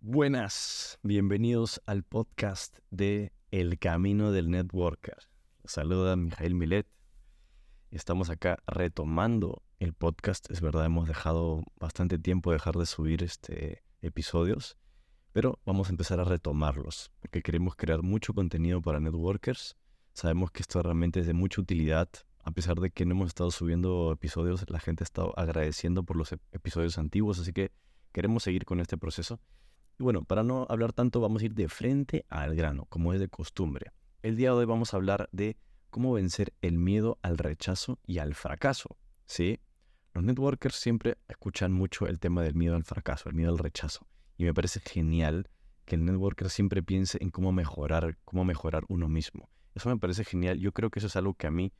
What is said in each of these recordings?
Buenas, bienvenidos al podcast de El Camino del Networker. Saluda Mijail Milet. Estamos acá retomando el podcast. Es verdad, hemos dejado bastante tiempo dejar de subir este episodios, pero vamos a empezar a retomarlos porque queremos crear mucho contenido para networkers. Sabemos que esto realmente es de mucha utilidad. A pesar de que no hemos estado subiendo episodios, la gente ha estado agradeciendo por los episodios antiguos, así que queremos seguir con este proceso. Y bueno, para no hablar tanto, vamos a ir de frente al grano, como es de costumbre. El día de hoy vamos a hablar de cómo vencer el miedo al rechazo y al fracaso. ¿sí? Los networkers siempre escuchan mucho el tema del miedo al fracaso, el miedo al rechazo. Y me parece genial que el networker siempre piense en cómo mejorar, cómo mejorar uno mismo. Eso me parece genial. Yo creo que eso es algo que a mí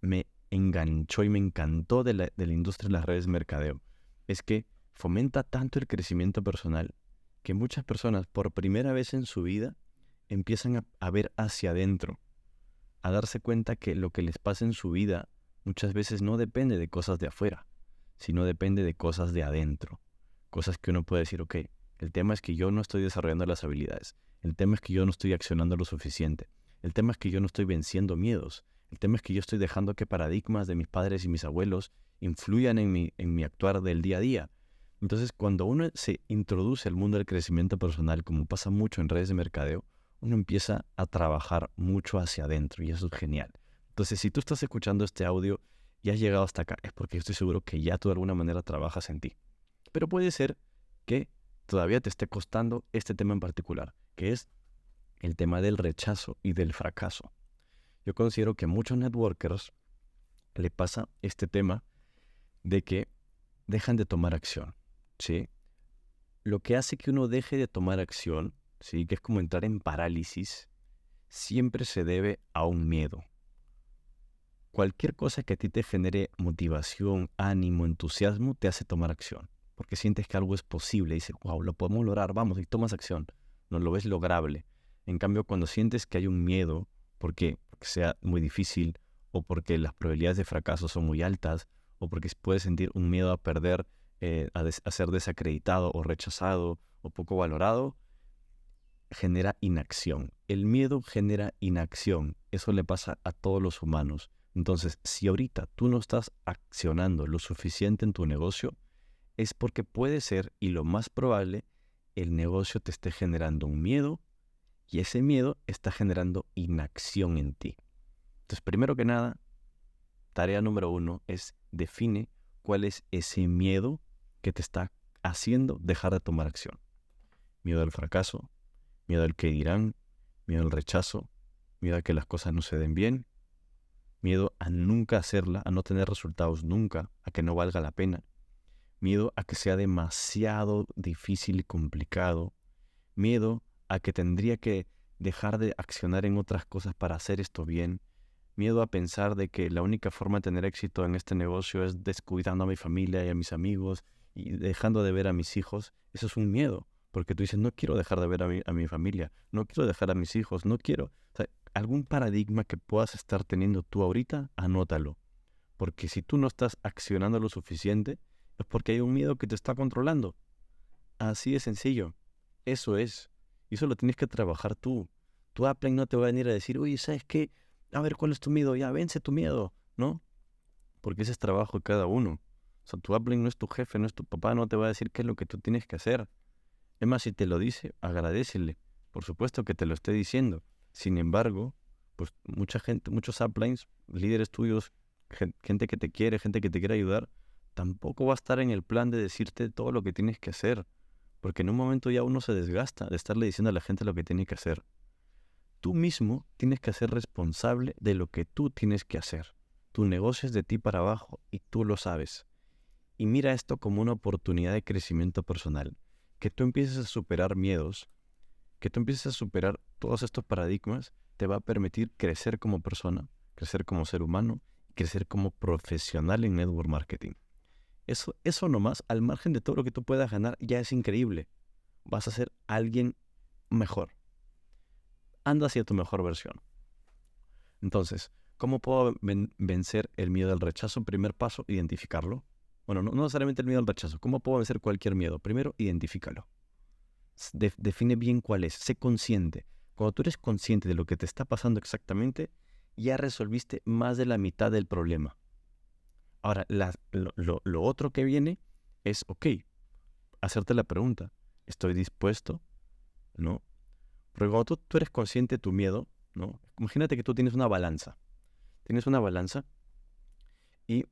me enganchó y me encantó de la, de la industria de las redes de mercadeo. Es que fomenta tanto el crecimiento personal que muchas personas por primera vez en su vida empiezan a, ver hacia adentro, a darse cuenta que lo que les pasa en su vida muchas veces no depende de cosas de afuera, sino depende de cosas de adentro. Cosas que uno puede decir, ok, el tema es que yo no estoy desarrollando las habilidades, el tema es que yo no estoy accionando lo suficiente, el tema es que yo no estoy venciendo miedos, el tema es que yo estoy dejando que paradigmas de mis padres y mis abuelos influyan en mi, en mi actuar del día a día. Entonces, cuando uno se introduce al mundo del crecimiento personal, como pasa mucho en redes de mercadeo, uno empieza a trabajar mucho hacia adentro y eso es genial. Entonces, si tú estás escuchando este audio y has llegado hasta acá, es porque estoy seguro que ya tú de alguna manera trabajas en ti. Pero puede ser que todavía te esté costando este tema en particular, que es el tema del rechazo y del fracaso. Yo considero que a muchos networkers le pasa este tema de que dejan de tomar acción. ¿sí? Lo que hace que uno deje de tomar acción, ¿sí? Que es como entrar en parálisis, siempre se debe a un miedo. Cualquier cosa que a ti te genere motivación, ánimo, entusiasmo, te hace tomar acción. Porque sientes que algo es posible dices, wow, lo podemos lograr, vamos, y tomas acción. No lo ves lograble. En cambio, cuando sientes que hay un miedo, porque, sea muy difícil, o porque las probabilidades de fracaso son muy altas, o porque puedes sentir un miedo a perder eh, a, ser desacreditado o rechazado o poco valorado, genera inacción. El miedo genera inacción. Eso le pasa a todos los humanos. Entonces, si ahorita tú no estás accionando lo suficiente en tu negocio, es porque puede ser, y lo más probable, el negocio te esté generando un miedo y ese miedo está generando inacción en ti. Entonces, primero que nada, tarea número uno es define cuál es ese miedo que te está haciendo dejar de tomar acción. Miedo al fracaso, miedo al que dirán, miedo al rechazo, miedo a que las cosas no se den bien, miedo a nunca hacerla, a no tener resultados nunca, a que no valga la pena, miedo a que sea demasiado difícil y complicado, miedo a que tendría que dejar de accionar en otras cosas para hacer esto bien, miedo a pensar de que la única forma de tener éxito en este negocio es descuidando a mi familia y a mis amigos y dejando de ver a mis hijos, eso es un miedo, porque tú dices, no quiero dejar de ver a mi, a mi familia, no quiero dejar a mis hijos, no quiero. Algún paradigma que puedas estar teniendo tú ahorita, anótalo. Porque si tú no estás accionando lo suficiente, es porque hay un miedo que te está controlando. Así de sencillo. Eso es. Y eso lo tienes que trabajar tú. Tu Apple no te va a venir a decir, oye, ¿sabes qué? A ver, ¿cuál es tu miedo? Ya, vence tu miedo. ¿No? Porque ese es trabajo de cada uno. O sea, tu Appling no es tu jefe, no es tu papá, no te va a decir qué es lo que tú tienes que hacer. Es más, si te lo dice, agradecele. Por supuesto que te lo esté diciendo. Sin embargo, pues mucha gente, muchos uplines, líderes tuyos, gente que te quiere, gente que te quiere ayudar, tampoco va a estar en el plan de decirte todo lo que tienes que hacer. Porque en un momento ya uno se desgasta de estarle diciendo a la gente lo que tiene que hacer. Tú mismo tienes que ser responsable de lo que tú tienes que hacer. Tu negocio es de ti para abajo y tú lo sabes y mira esto como una oportunidad de crecimiento personal. Que tú empieces a superar miedos, que tú empieces a superar todos estos paradigmas, te va a permitir crecer como persona, crecer como ser humano, crecer como profesional en network marketing. Eso, eso nomás, al margen de todo lo que tú puedas ganar, ya es increíble. Vas a ser alguien mejor. Anda hacia tu mejor versión. Entonces, ¿cómo puedo vencer el miedo al rechazo? Primer paso, identificarlo. Bueno, no, necesariamente el miedo al rechazo. ¿Cómo puedo vencer cualquier miedo? Primero, identifícalo. define bien cuál es. Sé consciente. Cuando tú eres consciente de lo que te está pasando exactamente, ya resolviste más de la mitad del problema. Ahora, lo, otro que viene es, ok, hacerte la pregunta, ¿estoy dispuesto? ¿No? Porque cuando tú, eres consciente de tu miedo, ¿no? Imagínate que tú tienes una balanza. Tienes una balanza y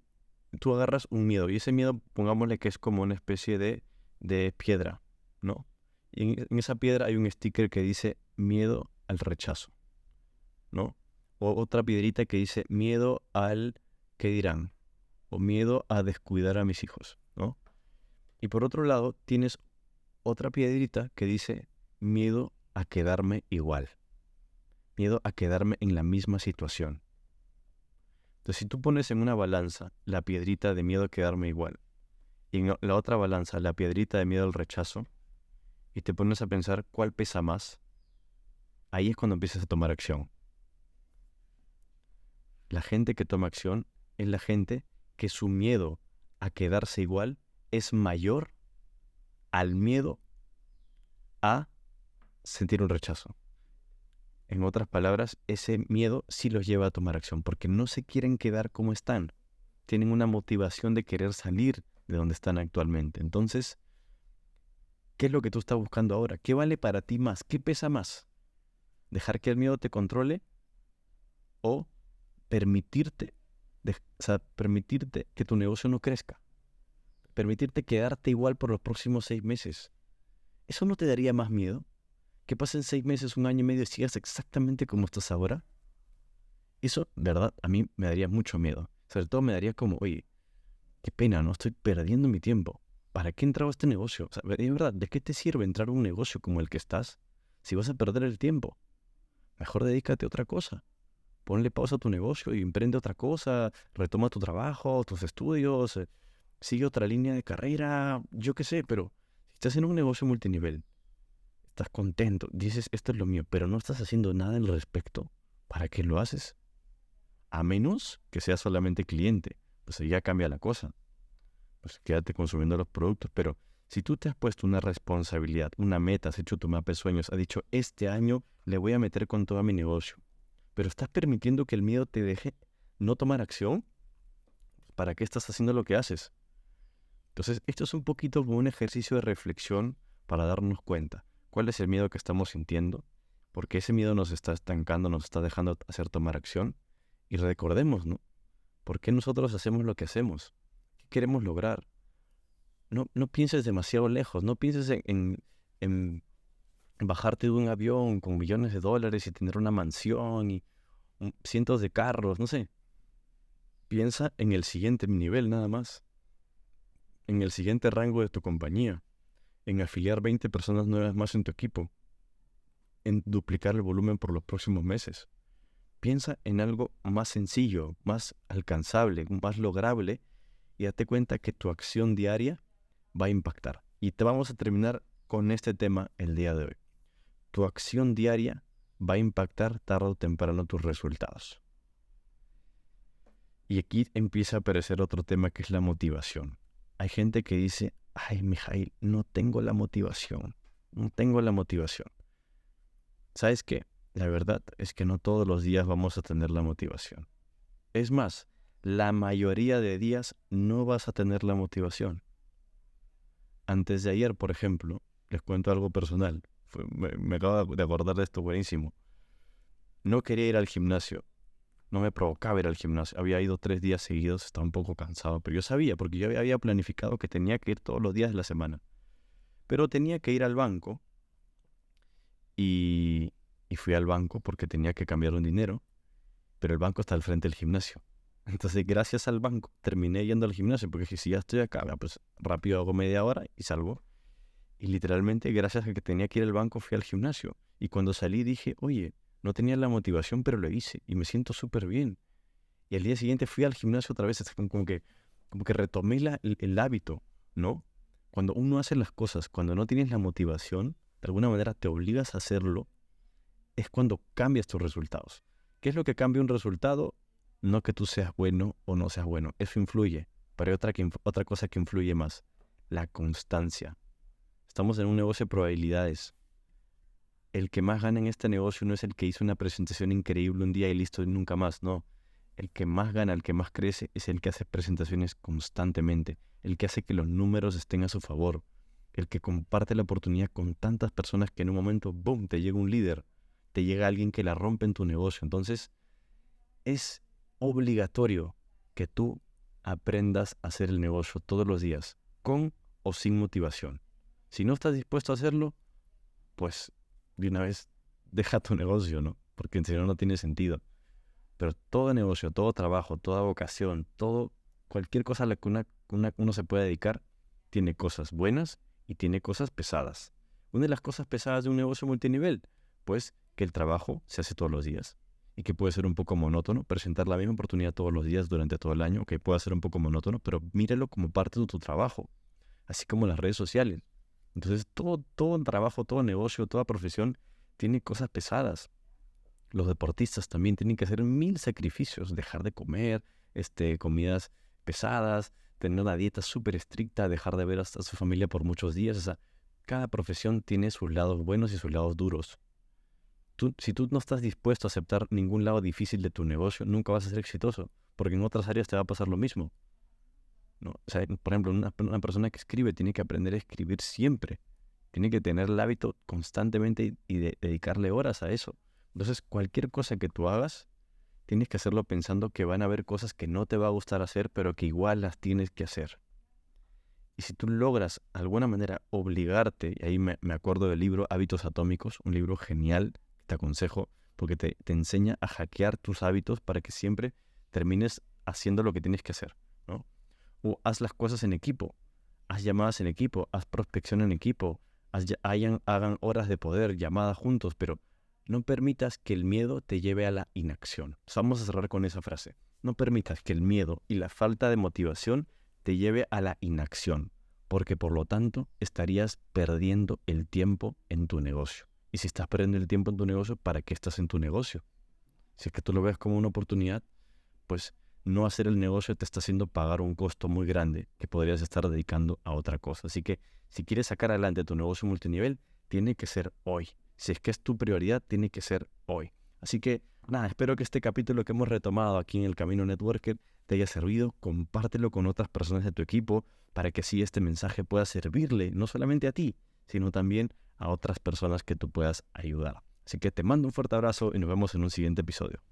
tú agarras un miedo. Y ese miedo, pongámosle que es como una especie de, de piedra, ¿no? Y en, esa piedra hay un sticker que dice miedo al rechazo, ¿no? O otra piedrita que dice miedo al que dirán, o miedo a descuidar a mis hijos, ¿no? Y por otro lado, tienes otra piedrita que dice miedo a quedarme igual, miedo a quedarme en la misma situación. Entonces, si tú pones en una balanza la piedrita de miedo a quedarme igual y en la otra balanza la piedrita de miedo al rechazo y te pones a pensar cuál pesa más, ahí es cuando empiezas a tomar acción. La gente que toma acción es la gente que su miedo a quedarse igual es mayor al miedo a sentir un rechazo. En otras palabras, ese miedo sí los lleva a tomar acción porque no se quieren quedar como están. Tienen una motivación de querer salir de donde están actualmente. Entonces, ¿qué es lo que tú estás buscando ahora? ¿Qué vale para ti más? ¿Qué pesa más? ¿Dejar que el miedo te controle o permitirte o sea, permitirte que tu negocio no crezca. Permitirte quedarte igual por los próximos seis meses. ¿Eso no te daría más miedo? ¿Que pasen seis meses, un año y medio y sigas exactamente como estás ahora? Eso, verdad, a mí me daría mucho miedo. Sobre todo me daría como, oye, qué pena, ¿no? Estoy perdiendo mi tiempo. ¿Para qué entraba este negocio? De verdad, ¿de qué te sirve entrar a un negocio como el que estás si vas a perder el tiempo? Mejor dedícate a otra cosa ponle pausa a tu negocio y emprende otra cosa, retoma tu trabajo, tus estudios, eh, sigue otra línea de carrera, yo qué sé, pero si estás en un negocio multinivel, estás contento, dices, esto es lo mío, pero no estás haciendo nada al respecto, ¿para qué lo haces? A menos que seas solamente cliente, pues ahí ya cambia la cosa. Pues quédate consumiendo los productos, pero si tú te has puesto una responsabilidad, una meta, has hecho tu mapa de sueños, has dicho, este año le voy a meter con todo mi negocio, pero estás permitiendo que el miedo te deje no tomar acción, ¿para qué estás haciendo lo que haces? Entonces, esto es un poquito como un ejercicio de reflexión para darnos cuenta cuál es el miedo que estamos sintiendo, porque ese miedo nos está estancando, nos está dejando hacer tomar acción. Y recordemos, ¿no? ¿Por qué nosotros hacemos lo que hacemos? ¿Qué queremos lograr? No, no pienses demasiado lejos, no pienses en, en bajarte de un avión con millones de dólares y tener una mansión y cientos de carros, no sé. Piensa en el siguiente nivel nada más. En el siguiente rango de tu compañía. En afiliar 20 personas nuevas más en tu equipo. En duplicar el volumen por los próximos meses. Piensa en algo más sencillo, más alcanzable, más lograble y date cuenta que tu acción diaria va a impactar. Y te vamos a terminar con este tema el día de hoy tu acción diaria va a impactar tarde o temprano tus resultados. Y aquí empieza a aparecer otro tema que es la motivación. Hay gente que dice, ay, Mijail, no tengo la motivación, no tengo la motivación. ¿Sabes qué? La verdad es que no todos los días vamos a tener la motivación. Es más, la mayoría de días no vas a tener la motivación. Antes de ayer, por ejemplo, les cuento algo personal me, acabo de acordar de esto, buenísimo. No quería ir al gimnasio. No me provocaba ir al gimnasio. Había ido tres días seguidos, estaba un poco cansado, pero yo sabía, porque yo había planificado que tenía que ir todos los días de la semana. Pero tenía que ir al banco y, y fui al banco porque tenía que cambiar un dinero, pero el banco está al frente del gimnasio. Entonces, gracias al banco, terminé yendo al gimnasio, porque si ya estoy acá, pues rápido hago media hora y salgo. Y literalmente, gracias a que tenía que ir al banco, fui al gimnasio. Y cuando salí dije, oye, no tenía la motivación, pero lo hice y me siento súper bien. Y al día siguiente fui al gimnasio otra vez, como que, como que retomé el, hábito, ¿no? Cuando uno hace las cosas, cuando no tienes la motivación, de alguna manera te obligas a hacerlo, es cuando cambias tus resultados. ¿Qué es lo que cambia un resultado? No que tú seas bueno o no seas bueno. Eso influye. Pero hay otra, otra cosa que influye más. La constancia. Estamos en un negocio de probabilidades. El que más gana en este negocio no es el que hizo una presentación increíble un día y listo y nunca más. No. El que más gana, el que más crece, es el que hace presentaciones constantemente. El que hace que los números estén a su favor. El que comparte la oportunidad con tantas personas que en un momento, ¡boom!, te llega un líder te llega alguien que la rompe en tu negocio. Entonces, es obligatorio que tú aprendas a hacer el negocio todos los días, con o sin motivación. Si no estás dispuesto a hacerlo, pues de una vez deja tu negocio, ¿no? Porque en serio no tiene sentido. Pero todo negocio, todo trabajo, toda vocación, todo, cualquier cosa a la que uno se puede dedicar, tiene cosas buenas y tiene cosas pesadas. Una de las cosas pesadas de un negocio multinivel, pues que el trabajo se hace todos los días y que puede ser un poco monótono, presentar la misma oportunidad todos los días durante todo el año, que puede ser un poco monótono, pero mírelo como parte de tu trabajo, así como las redes sociales. Entonces, todo, todo trabajo, todo negocio, toda profesión tiene cosas pesadas. Los deportistas también tienen que hacer mil sacrificios, dejar de comer, este, comidas pesadas, tener una dieta súper estricta, dejar de ver hasta a su familia por muchos días. O sea, cada profesión tiene sus lados buenos y sus lados duros si tú no estás dispuesto a aceptar ningún lado difícil de tu negocio, nunca vas a ser exitoso, porque en otras áreas te va a pasar lo mismo. ¿No? por ejemplo, una, persona que escribe tiene que aprender a escribir siempre. Tiene que tener el hábito constantemente y, dedicarle horas a eso. Entonces, cualquier cosa que tú hagas, tienes que hacerlo pensando que van a haber cosas que no te va a gustar hacer, pero que igual las tienes que hacer. Y si tú logras, de alguna manera, obligarte, y ahí me, me acuerdo del libro Hábitos Atómicos, un libro genial te aconsejo, porque te, enseña a hackear tus hábitos para que siempre termines haciendo lo que tienes que hacer. Haz las cosas en equipo, haz llamadas en equipo, haz prospección en equipo, hagan horas de poder, llamadas juntos, pero no permitas que el miedo te lleve a la inacción. vamos a cerrar con esa frase. No permitas que el miedo y la falta de motivación te lleve a la inacción, porque por lo tanto estarías perdiendo el tiempo en tu negocio. Y si estás perdiendo el tiempo en tu negocio, ¿para qué estás en tu negocio? Si es que tú lo ves como una oportunidad, pues no hacer el negocio te está haciendo pagar un costo muy grande que podrías estar dedicando a otra cosa. Así que si quieres sacar adelante tu negocio multinivel, tiene que ser hoy. Si es que es tu prioridad, tiene que ser hoy. Así que nada, espero que este capítulo que hemos retomado aquí en el Camino Networker te haya servido. Compártelo con otras personas de tu equipo para que así este mensaje pueda servirle no solamente a ti, sino también a otras personas que tú puedas ayudar. Así que te mando un fuerte abrazo y nos vemos en un siguiente episodio.